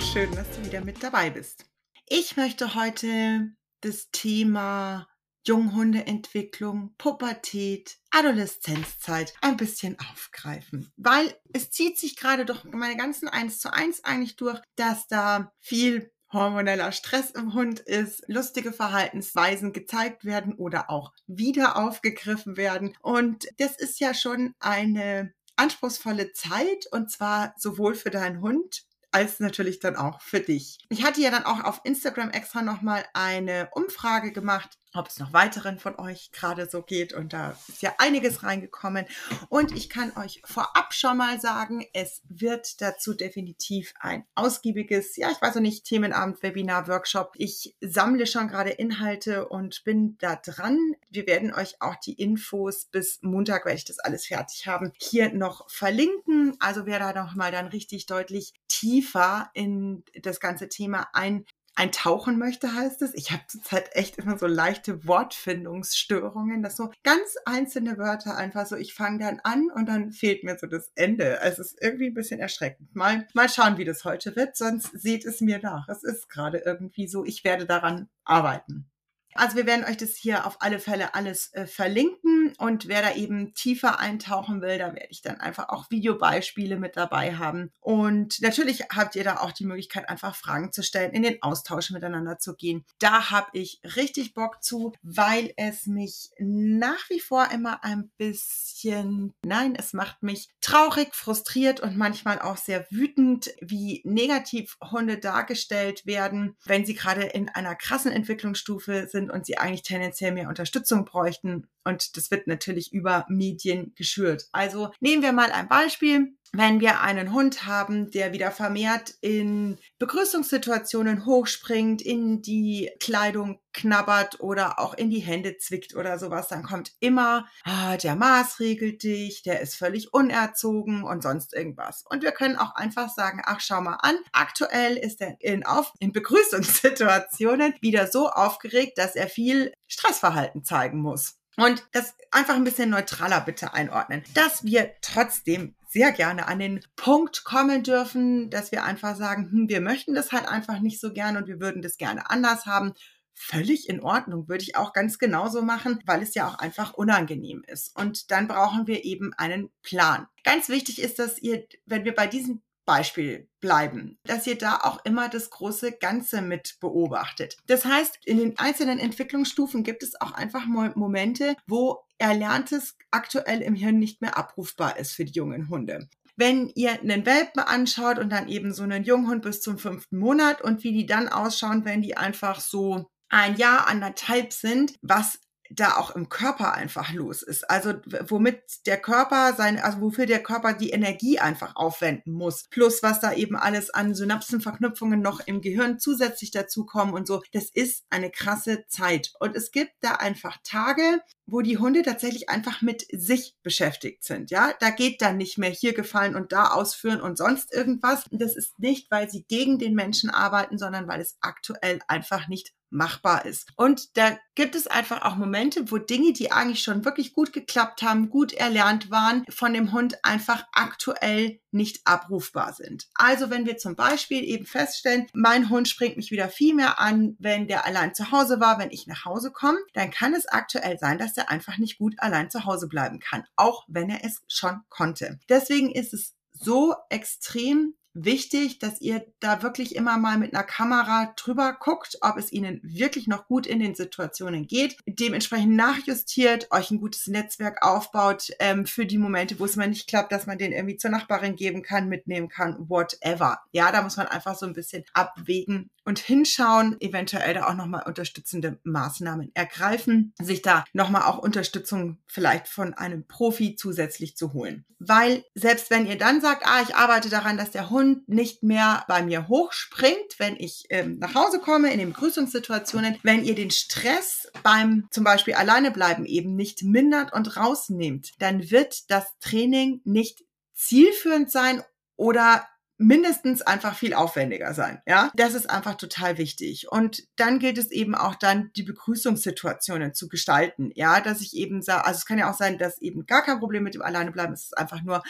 Schön, dass du wieder mit dabei bist. Ich möchte heute das Thema Junghundeentwicklung, Pubertät, Adoleszenzzeit ein bisschen aufgreifen, weil es zieht sich gerade durch meine ganzen 1 zu 1 eigentlich durch, dass da viel hormoneller Stress im Hund ist, lustige Verhaltensweisen gezeigt werden oder auch wieder aufgegriffen werden. Und das ist ja schon eine anspruchsvolle Zeit und zwar sowohl für deinen Hund als natürlich dann auch für dich. Ich hatte ja dann auch auf Instagram extra nochmal eine Umfrage gemacht, ob es noch weiteren von euch gerade so geht. Und da ist ja einiges reingekommen. Und ich kann euch vorab schon mal sagen, es wird dazu definitiv ein ausgiebiges, ja, ich weiß noch nicht, Themenabend, Webinar, Workshop. Ich sammle schon gerade Inhalte und bin da dran. Wir werden euch auch die Infos bis Montag, weil ich das alles fertig haben, hier noch verlinken. Also wer da noch mal dann richtig deutlich tiefer in das ganze Thema ein eintauchen möchte, heißt es. Ich habe zurzeit echt immer so leichte Wortfindungsstörungen, dass so ganz einzelne Wörter einfach so, ich fange dann an und dann fehlt mir so das Ende. Also es ist irgendwie ein bisschen erschreckend. Mal, mal schauen, wie das heute wird, sonst seht es mir nach. Es ist gerade irgendwie so, ich werde daran arbeiten. Also wir werden euch das hier auf alle Fälle alles äh, verlinken und wer da eben tiefer eintauchen will, da werde ich dann einfach auch Videobeispiele mit dabei haben. Und natürlich habt ihr da auch die Möglichkeit, einfach Fragen zu stellen, in den Austausch miteinander zu gehen. Da habe ich richtig Bock zu, weil es mich nach wie vor immer ein bisschen, nein, es macht mich traurig, frustriert und manchmal auch sehr wütend, wie negativ Hunde dargestellt werden, wenn sie gerade in einer krassen Entwicklungsstufe sind sind und sie eigentlich tendenziell mehr Unterstützung bräuchten. Und das wird natürlich über Medien geschürt. Also nehmen wir mal ein Beispiel wenn wir einen Hund haben, der wieder vermehrt in Begrüßungssituationen hochspringt, in die Kleidung knabbert oder auch in die Hände zwickt oder sowas, dann kommt immer, ah, der maßregelt dich, der ist völlig unerzogen und sonst irgendwas. Und wir können auch einfach sagen, ach, schau mal an, aktuell ist er in, auf, in Begrüßungssituationen wieder so aufgeregt, dass er viel Stressverhalten zeigen muss. Und das einfach ein bisschen neutraler bitte einordnen, dass wir trotzdem sehr gerne an den Punkt kommen dürfen, dass wir einfach sagen, hm, wir möchten das halt einfach nicht so gern und wir würden das gerne anders haben. Völlig in Ordnung, würde ich auch ganz genauso machen, weil es ja auch einfach unangenehm ist. Und dann brauchen wir eben einen Plan. Ganz wichtig ist, dass ihr, wenn wir bei diesem Beispiel bleiben, dass ihr da auch immer das große Ganze mit beobachtet. Das heißt, in den einzelnen Entwicklungsstufen gibt es auch einfach mal Momente, wo Erlerntes aktuell im Hirn nicht mehr abrufbar ist für die jungen Hunde wenn ihr einen Welpen anschaut und dann eben so einen Junghund bis zum fünften Monat und wie die dann ausschauen, wenn die einfach so ein Jahr, anderthalb sind, was da auch im Körper einfach los ist. Also womit der Körper seine, also wofür der Körper die Energie einfach aufwenden muss. Plus was da eben alles an Synapsenverknüpfungen noch im Gehirn zusätzlich dazukommen und so. Das ist eine krasse Zeit. Und es gibt da einfach Tage, wo die Hunde tatsächlich einfach mit sich beschäftigt sind. Ja, da geht dann nicht mehr hier gefallen und da ausführen und sonst irgendwas. Das ist nicht, weil sie gegen den Menschen arbeiten, sondern weil es aktuell einfach nicht machbar ist. Und da gibt es einfach auch Momente, wo Dinge, die eigentlich schon wirklich gut geklappt haben, gut erlernt waren, von dem Hund einfach aktuell nicht abrufbar sind. Also wenn wir zum Beispiel eben feststellen, mein Hund springt mich wieder viel mehr an, wenn der allein zu Hause war, wenn ich nach Hause komme, dann kann es aktuell sein, dass er einfach nicht gut allein zu Hause bleiben kann, auch wenn er es schon konnte. Deswegen ist es so extrem wichtig, dass ihr da wirklich immer mal mit einer Kamera drüber guckt, ob es ihnen wirklich noch gut in den Situationen geht, dementsprechend nachjustiert, euch ein gutes Netzwerk aufbaut ähm, für die Momente, wo es mal nicht klappt, dass man den irgendwie zur Nachbarin geben kann, mitnehmen kann, whatever. Ja, da muss man einfach so ein bisschen abwägen und hinschauen, eventuell da auch nochmal unterstützende Maßnahmen ergreifen, sich da nochmal auch Unterstützung vielleicht von einem Profi zusätzlich zu holen. Weil selbst wenn ihr dann sagt, ah, ich arbeite daran, dass der Hund nicht mehr bei mir hochspringt, wenn ich ähm, nach Hause komme, in den Begrüßungssituationen, wenn ihr den Stress beim zum Beispiel Alleinebleiben eben nicht mindert und rausnehmt, dann wird das Training nicht zielführend sein oder mindestens einfach viel aufwendiger sein. Ja, das ist einfach total wichtig. Und dann gilt es eben auch dann, die Begrüßungssituationen zu gestalten. Ja, dass ich eben sage, also es kann ja auch sein, dass eben gar kein Problem mit dem Alleinebleiben ist. Es ist einfach nur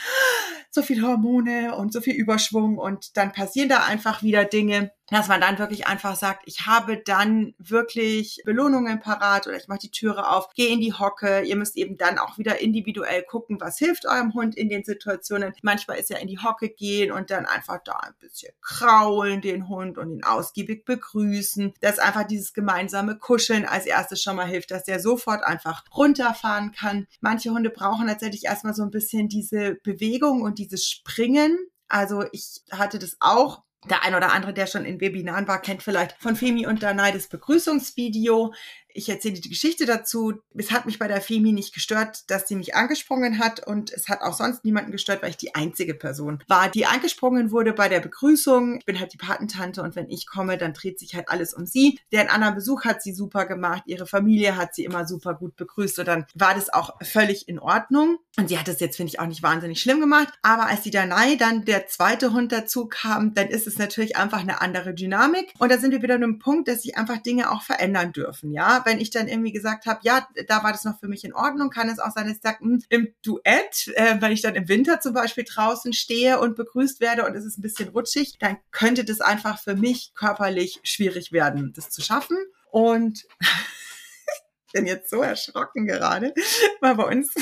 so viel Hormone und so viel Überschwung und dann passieren da einfach wieder Dinge, dass man dann wirklich einfach sagt, ich habe dann wirklich Belohnungen parat oder ich mache die Türe auf, gehe in die Hocke. Ihr müsst eben dann auch wieder individuell gucken, was hilft eurem Hund in den Situationen. Manchmal ist ja in die Hocke gehen und dann einfach da ein bisschen kraulen den Hund und ihn ausgiebig begrüßen. Dass einfach dieses gemeinsame Kuscheln als erstes schon mal hilft, dass der sofort einfach runterfahren kann. Manche Hunde brauchen tatsächlich erstmal so ein bisschen diese Bewegung und dieses Springen. Also ich hatte das auch der ein oder andere, der schon in Webinaren war, kennt vielleicht von Femi und Danai das Begrüßungsvideo. Ich erzähle die Geschichte dazu. Es hat mich bei der Femi nicht gestört, dass sie mich angesprungen hat und es hat auch sonst niemanden gestört, weil ich die einzige Person war, die angesprungen wurde bei der Begrüßung. Ich bin halt die Patentante und wenn ich komme, dann dreht sich halt alles um sie. Den anderen Besuch hat sie super gemacht, ihre Familie hat sie immer super gut begrüßt und dann war das auch völlig in Ordnung. Und sie hat das jetzt, finde ich, auch nicht wahnsinnig schlimm gemacht. Aber als die Danai dann der zweite Hund dazu kam, dann ist es natürlich einfach eine andere Dynamik. Und da sind wir wieder an einem Punkt, dass sich einfach Dinge auch verändern dürfen. Ja, wenn ich dann irgendwie gesagt habe, ja, da war das noch für mich in Ordnung, kann es auch sein, dass ich sage, hm, im Duett, äh, wenn ich dann im Winter zum Beispiel draußen stehe und begrüßt werde und es ist ein bisschen rutschig, dann könnte das einfach für mich körperlich schwierig werden, das zu schaffen. Und ich bin jetzt so erschrocken gerade, weil bei uns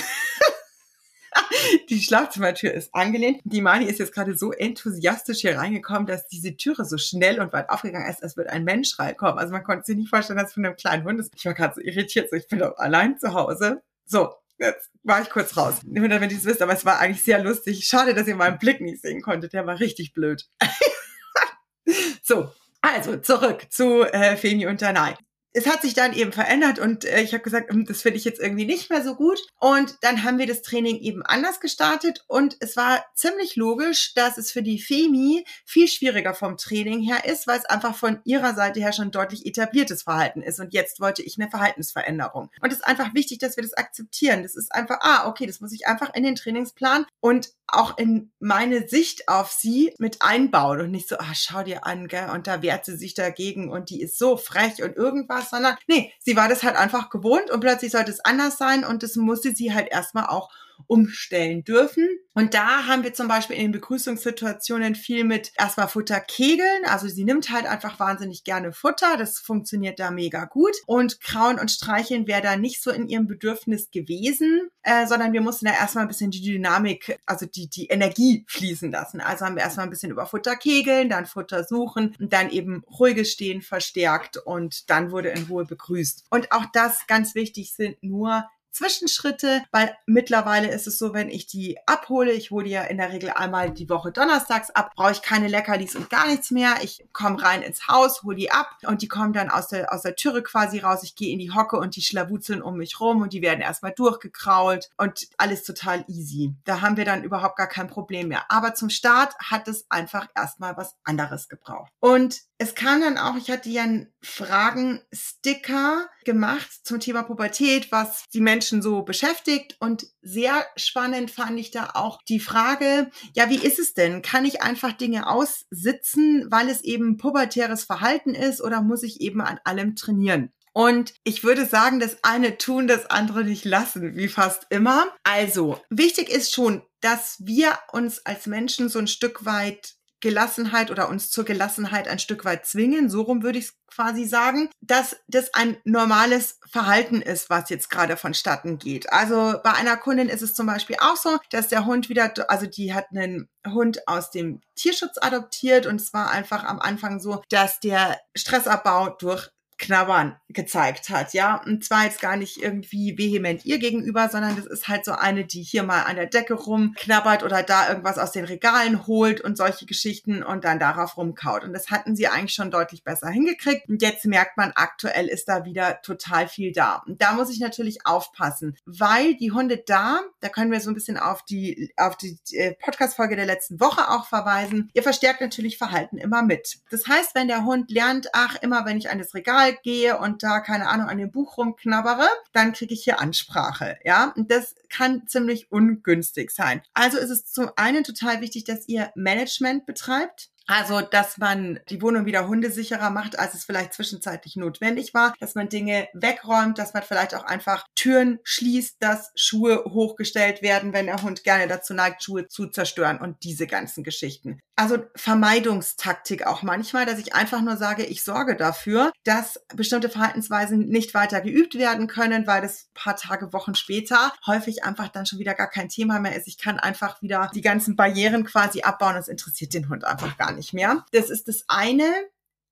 die Schlafzimmertür ist angelehnt. Die Mani ist jetzt gerade so enthusiastisch hier reingekommen, dass diese Türe so schnell und weit aufgegangen ist, als würde ein Mensch reinkommen. Also man konnte sich nicht vorstellen, dass es von einem kleinen Hund ist. Ich war gerade so irritiert, so ich bin doch allein zu Hause. So, jetzt war ich kurz raus. Nur damit ihr es wisst, aber es war eigentlich sehr lustig. Schade, dass ihr meinen Blick nicht sehen konntet. Der war richtig blöd. so, also zurück zu äh, Femi und Danai es hat sich dann eben verändert und äh, ich habe gesagt, hm, das finde ich jetzt irgendwie nicht mehr so gut. Und dann haben wir das Training eben anders gestartet und es war ziemlich logisch, dass es für die Femi viel schwieriger vom Training her ist, weil es einfach von ihrer Seite her schon deutlich etabliertes Verhalten ist. Und jetzt wollte ich eine Verhaltensveränderung. Und es ist einfach wichtig, dass wir das akzeptieren. Das ist einfach, ah, okay, das muss ich einfach in den Trainingsplan und auch in meine Sicht auf sie mit einbauen und nicht so, ah, schau dir an, gell, und da wehrt sie sich dagegen und die ist so frech und irgendwas, sondern nee, sie war das halt einfach gewohnt und plötzlich sollte es anders sein und das musste sie halt erstmal auch umstellen dürfen. Und da haben wir zum Beispiel in den Begrüßungssituationen viel mit erstmal Futterkegeln. Also sie nimmt halt einfach wahnsinnig gerne Futter. Das funktioniert da mega gut. Und Krauen und Streicheln wäre da nicht so in ihrem Bedürfnis gewesen, äh, sondern wir mussten da erstmal ein bisschen die Dynamik, also die, die Energie fließen lassen. Also haben wir erstmal ein bisschen über Futter kegeln, dann Futter suchen und dann eben ruhiges Stehen verstärkt und dann wurde in Ruhe begrüßt. Und auch das ganz wichtig sind nur Zwischenschritte, weil mittlerweile ist es so, wenn ich die abhole, ich hole die ja in der Regel einmal die Woche donnerstags ab, brauche ich keine Leckerlis und gar nichts mehr. Ich komme rein ins Haus, hole die ab und die kommen dann aus der, aus der Türe quasi raus. Ich gehe in die Hocke und die schlawuzeln um mich rum und die werden erstmal durchgekrault und alles total easy. Da haben wir dann überhaupt gar kein Problem mehr. Aber zum Start hat es einfach erstmal was anderes gebraucht. Und es kam dann auch, ich hatte ja einen Fragen-Sticker gemacht zum Thema Pubertät, was die Menschen so beschäftigt. Und sehr spannend fand ich da auch die Frage, ja, wie ist es denn? Kann ich einfach Dinge aussitzen, weil es eben pubertäres Verhalten ist oder muss ich eben an allem trainieren? Und ich würde sagen, das eine tun, das andere nicht lassen, wie fast immer. Also, wichtig ist schon, dass wir uns als Menschen so ein Stück weit Gelassenheit oder uns zur Gelassenheit ein Stück weit zwingen, so rum würde ich es quasi sagen, dass das ein normales Verhalten ist, was jetzt gerade vonstatten geht. Also bei einer Kundin ist es zum Beispiel auch so, dass der Hund wieder, also die hat einen Hund aus dem Tierschutz adoptiert und es war einfach am Anfang so, dass der Stressabbau durch Knabbern gezeigt hat, ja. Und zwar jetzt gar nicht irgendwie vehement ihr gegenüber, sondern das ist halt so eine, die hier mal an der Decke rumknabbert oder da irgendwas aus den Regalen holt und solche Geschichten und dann darauf rumkaut. Und das hatten sie eigentlich schon deutlich besser hingekriegt. Und jetzt merkt man, aktuell ist da wieder total viel da. Und da muss ich natürlich aufpassen, weil die Hunde da, da können wir so ein bisschen auf die, auf die äh, Podcast-Folge der letzten Woche auch verweisen. Ihr verstärkt natürlich Verhalten immer mit. Das heißt, wenn der Hund lernt, ach, immer wenn ich an das Regal Regal gehe und da, keine Ahnung, an dem Buch rumknabbere, dann kriege ich hier Ansprache. Ja, und das kann ziemlich ungünstig sein. Also ist es zum einen total wichtig, dass ihr Management betreibt. Also, dass man die Wohnung wieder hundesicherer macht, als es vielleicht zwischenzeitlich notwendig war, dass man Dinge wegräumt, dass man vielleicht auch einfach Türen schließt, dass Schuhe hochgestellt werden, wenn der Hund gerne dazu neigt, Schuhe zu zerstören und diese ganzen Geschichten. Also Vermeidungstaktik auch manchmal, dass ich einfach nur sage, ich sorge dafür, dass bestimmte Verhaltensweisen nicht weiter geübt werden können, weil das paar Tage, Wochen später häufig einfach dann schon wieder gar kein Thema mehr ist. Ich kann einfach wieder die ganzen Barrieren quasi abbauen. Das interessiert den Hund einfach gar nicht mehr. Das ist das eine.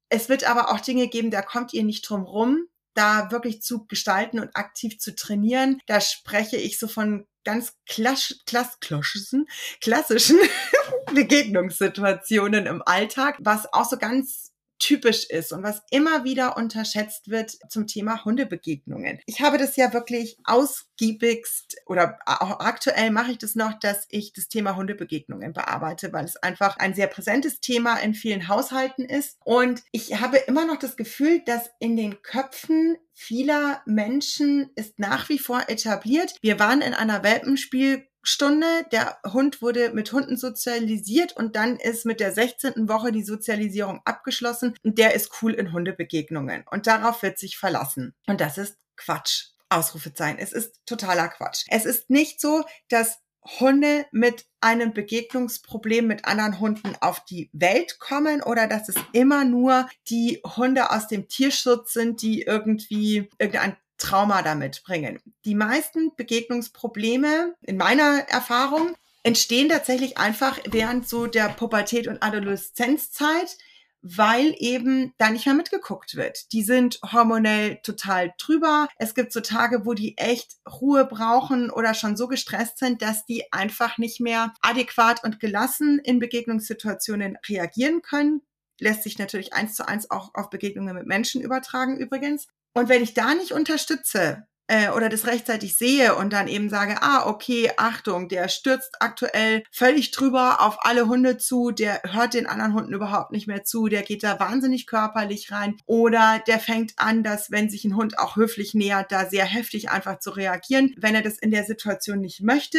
Es wird aber auch Dinge geben, da kommt ihr nicht drum rum da wirklich zu gestalten und aktiv zu trainieren. Da spreche ich so von ganz klass, klassischen, klassischen Begegnungssituationen im Alltag, was auch so ganz typisch ist und was immer wieder unterschätzt wird zum Thema Hundebegegnungen. Ich habe das ja wirklich ausgiebigst oder auch aktuell mache ich das noch, dass ich das Thema Hundebegegnungen bearbeite, weil es einfach ein sehr präsentes Thema in vielen Haushalten ist. Und ich habe immer noch das Gefühl, dass in den Köpfen vieler Menschen ist nach wie vor etabliert. Wir waren in einer Welpenspiel Stunde. Der Hund wurde mit Hunden sozialisiert und dann ist mit der 16. Woche die Sozialisierung abgeschlossen und der ist cool in Hundebegegnungen. Und darauf wird sich verlassen. Und das ist Quatsch. Ausrufezeichen. Es ist totaler Quatsch. Es ist nicht so, dass Hunde mit einem Begegnungsproblem mit anderen Hunden auf die Welt kommen oder dass es immer nur die Hunde aus dem Tierschutz sind, die irgendwie irgendein Trauma damit bringen. Die meisten Begegnungsprobleme in meiner Erfahrung entstehen tatsächlich einfach während so der Pubertät und Adoleszenzzeit, weil eben da nicht mehr mitgeguckt wird. Die sind hormonell total drüber. Es gibt so Tage, wo die echt Ruhe brauchen oder schon so gestresst sind, dass die einfach nicht mehr adäquat und gelassen in Begegnungssituationen reagieren können. Lässt sich natürlich eins zu eins auch auf Begegnungen mit Menschen übertragen übrigens. Und wenn ich da nicht unterstütze äh, oder das rechtzeitig sehe und dann eben sage, ah, okay, Achtung, der stürzt aktuell völlig drüber auf alle Hunde zu, der hört den anderen Hunden überhaupt nicht mehr zu, der geht da wahnsinnig körperlich rein oder der fängt an, dass wenn sich ein Hund auch höflich nähert, da sehr heftig einfach zu reagieren. Wenn er das in der Situation nicht möchte,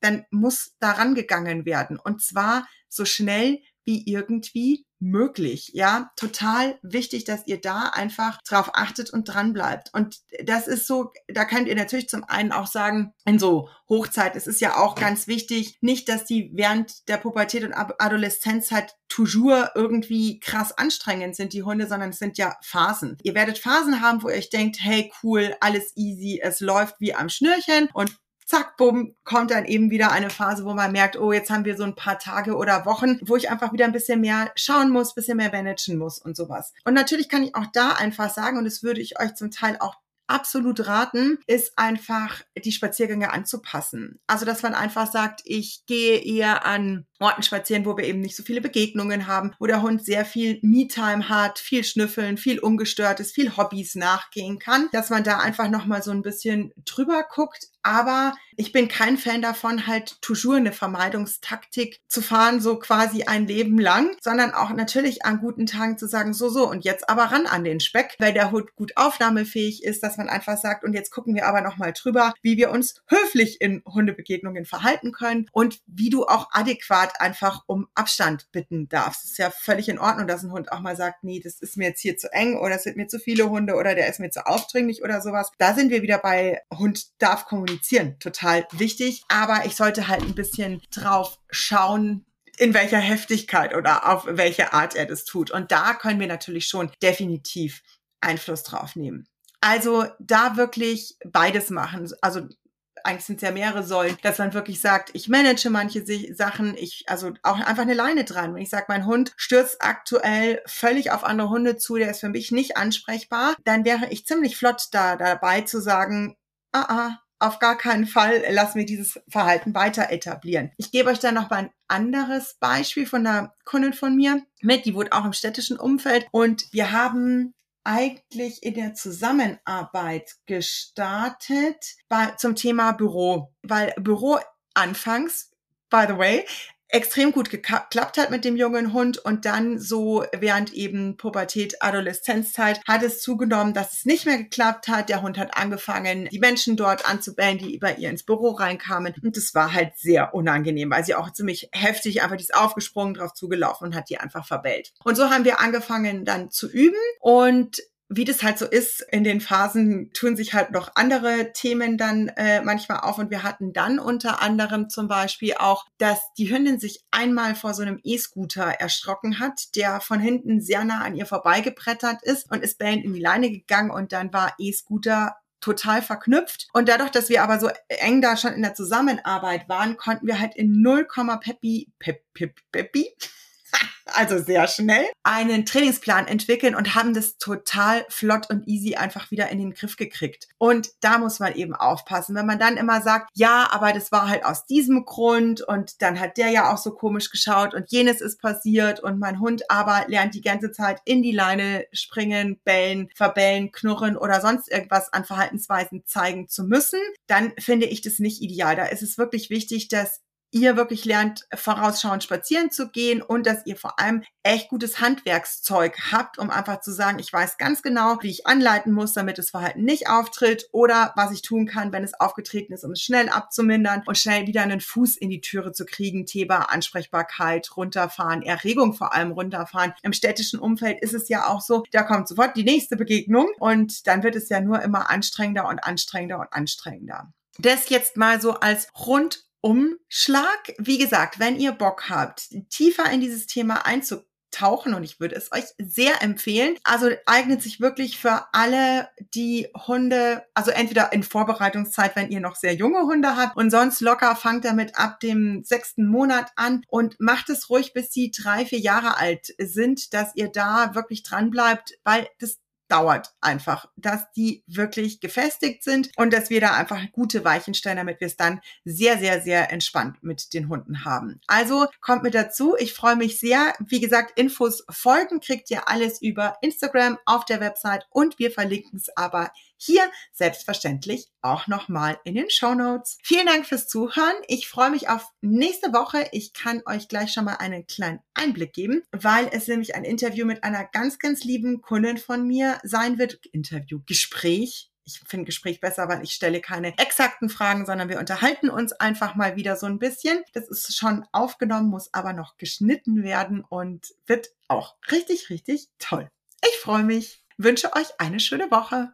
dann muss daran gegangen werden und zwar so schnell wie irgendwie möglich. Ja, total wichtig, dass ihr da einfach drauf achtet und dran bleibt. Und das ist so, da könnt ihr natürlich zum einen auch sagen, in so Hochzeit, es ist ja auch ganz wichtig, nicht, dass die während der Pubertät und Adoleszenzzeit toujours irgendwie krass anstrengend sind, die Hunde, sondern es sind ja Phasen. Ihr werdet Phasen haben, wo ihr euch denkt, hey, cool, alles easy, es läuft wie am Schnürchen und zack, bumm, kommt dann eben wieder eine Phase, wo man merkt, oh, jetzt haben wir so ein paar Tage oder Wochen, wo ich einfach wieder ein bisschen mehr schauen muss, bisschen mehr managen muss und sowas. Und natürlich kann ich auch da einfach sagen, und das würde ich euch zum Teil auch absolut raten, ist einfach die Spaziergänge anzupassen. Also, dass man einfach sagt, ich gehe eher an Orten spazieren, wo wir eben nicht so viele Begegnungen haben, wo der Hund sehr viel Me-Time hat, viel schnüffeln, viel ungestört ist, viel Hobbys nachgehen kann, dass man da einfach nochmal so ein bisschen drüber guckt, aber ich bin kein Fan davon, halt toujours eine Vermeidungstaktik zu fahren, so quasi ein Leben lang, sondern auch natürlich an guten Tagen zu sagen, so, so, und jetzt aber ran an den Speck, weil der Hund gut aufnahmefähig ist, dass man einfach sagt, und jetzt gucken wir aber nochmal drüber, wie wir uns höflich in Hundebegegnungen verhalten können und wie du auch adäquat einfach um Abstand bitten darfst. Es ist ja völlig in Ordnung, dass ein Hund auch mal sagt, nee, das ist mir jetzt hier zu eng oder es sind mir zu viele Hunde oder der ist mir zu aufdringlich oder sowas. Da sind wir wieder bei Hund darf kommunizieren kommunizieren, total wichtig. Aber ich sollte halt ein bisschen drauf schauen, in welcher Heftigkeit oder auf welche Art er das tut. Und da können wir natürlich schon definitiv Einfluss drauf nehmen. Also da wirklich beides machen. Also eigentlich sind es ja mehrere Säulen, dass man wirklich sagt, ich manage manche Sachen, ich, also auch einfach eine Leine dran. Wenn ich sage, mein Hund stürzt aktuell völlig auf andere Hunde zu, der ist für mich nicht ansprechbar, dann wäre ich ziemlich flott da dabei zu sagen, ah, ah, auf gar keinen Fall lassen wir dieses Verhalten weiter etablieren. Ich gebe euch dann noch mal ein anderes Beispiel von einer Kundin von mir mit, die wohnt auch im städtischen Umfeld und wir haben eigentlich in der Zusammenarbeit gestartet bei, zum Thema Büro, weil Büro anfangs, by the way, extrem gut geklappt hat mit dem jungen Hund und dann so während eben Pubertät, Adoleszenzzeit hat es zugenommen, dass es nicht mehr geklappt hat. Der Hund hat angefangen, die Menschen dort anzubellen, die bei ihr ins Büro reinkamen und das war halt sehr unangenehm, weil sie auch ziemlich heftig einfach die ist aufgesprungen, drauf zugelaufen und hat die einfach verbellt. Und so haben wir angefangen dann zu üben und wie das halt so ist, in den Phasen tun sich halt noch andere Themen dann äh, manchmal auf. Und wir hatten dann unter anderem zum Beispiel auch, dass die Hündin sich einmal vor so einem E-Scooter erschrocken hat, der von hinten sehr nah an ihr vorbeigebrettert ist und ist bellend in die Leine gegangen und dann war E-Scooter total verknüpft. Und dadurch, dass wir aber so eng da schon in der Zusammenarbeit waren, konnten wir halt in 0, Peppi, Pep, Pep, Peppi, also sehr schnell, einen Trainingsplan entwickeln und haben das total flott und easy einfach wieder in den Griff gekriegt. Und da muss man eben aufpassen, wenn man dann immer sagt, ja, aber das war halt aus diesem Grund und dann hat der ja auch so komisch geschaut und jenes ist passiert und mein Hund aber lernt die ganze Zeit in die Leine springen, bellen, verbellen, knurren oder sonst irgendwas an Verhaltensweisen zeigen zu müssen, dann finde ich das nicht ideal. Da ist es wirklich wichtig, dass ihr wirklich lernt, vorausschauend spazieren zu gehen und dass ihr vor allem echt gutes Handwerkszeug habt, um einfach zu sagen, ich weiß ganz genau, wie ich anleiten muss, damit das Verhalten nicht auftritt oder was ich tun kann, wenn es aufgetreten ist, um es schnell abzumindern und schnell wieder einen Fuß in die Türe zu kriegen. Thema Ansprechbarkeit, runterfahren, Erregung vor allem runterfahren. Im städtischen Umfeld ist es ja auch so, da kommt sofort die nächste Begegnung und dann wird es ja nur immer anstrengender und anstrengender und anstrengender. Das jetzt mal so als rund Umschlag. Wie gesagt, wenn ihr Bock habt, tiefer in dieses Thema einzutauchen, und ich würde es euch sehr empfehlen. Also eignet sich wirklich für alle, die Hunde, also entweder in Vorbereitungszeit, wenn ihr noch sehr junge Hunde habt, und sonst locker fangt damit ab dem sechsten Monat an und macht es ruhig, bis sie drei, vier Jahre alt sind, dass ihr da wirklich dran bleibt, weil das dauert einfach, dass die wirklich gefestigt sind und dass wir da einfach gute Weichen stellen, damit wir es dann sehr, sehr, sehr entspannt mit den Hunden haben. Also kommt mit dazu. Ich freue mich sehr. Wie gesagt, Infos folgen kriegt ihr alles über Instagram auf der Website und wir verlinken es aber hier selbstverständlich auch nochmal in den Show Notes. Vielen Dank fürs Zuhören. Ich freue mich auf nächste Woche. Ich kann euch gleich schon mal einen kleinen Einblick geben, weil es nämlich ein Interview mit einer ganz, ganz lieben Kundin von mir sein wird. Interview, Gespräch ich finde Gespräch besser, weil ich stelle keine exakten Fragen, sondern wir unterhalten uns einfach mal wieder so ein bisschen. Das ist schon aufgenommen, muss aber noch geschnitten werden und wird auch richtig, richtig toll. Ich freue mich, wünsche euch eine schöne Woche.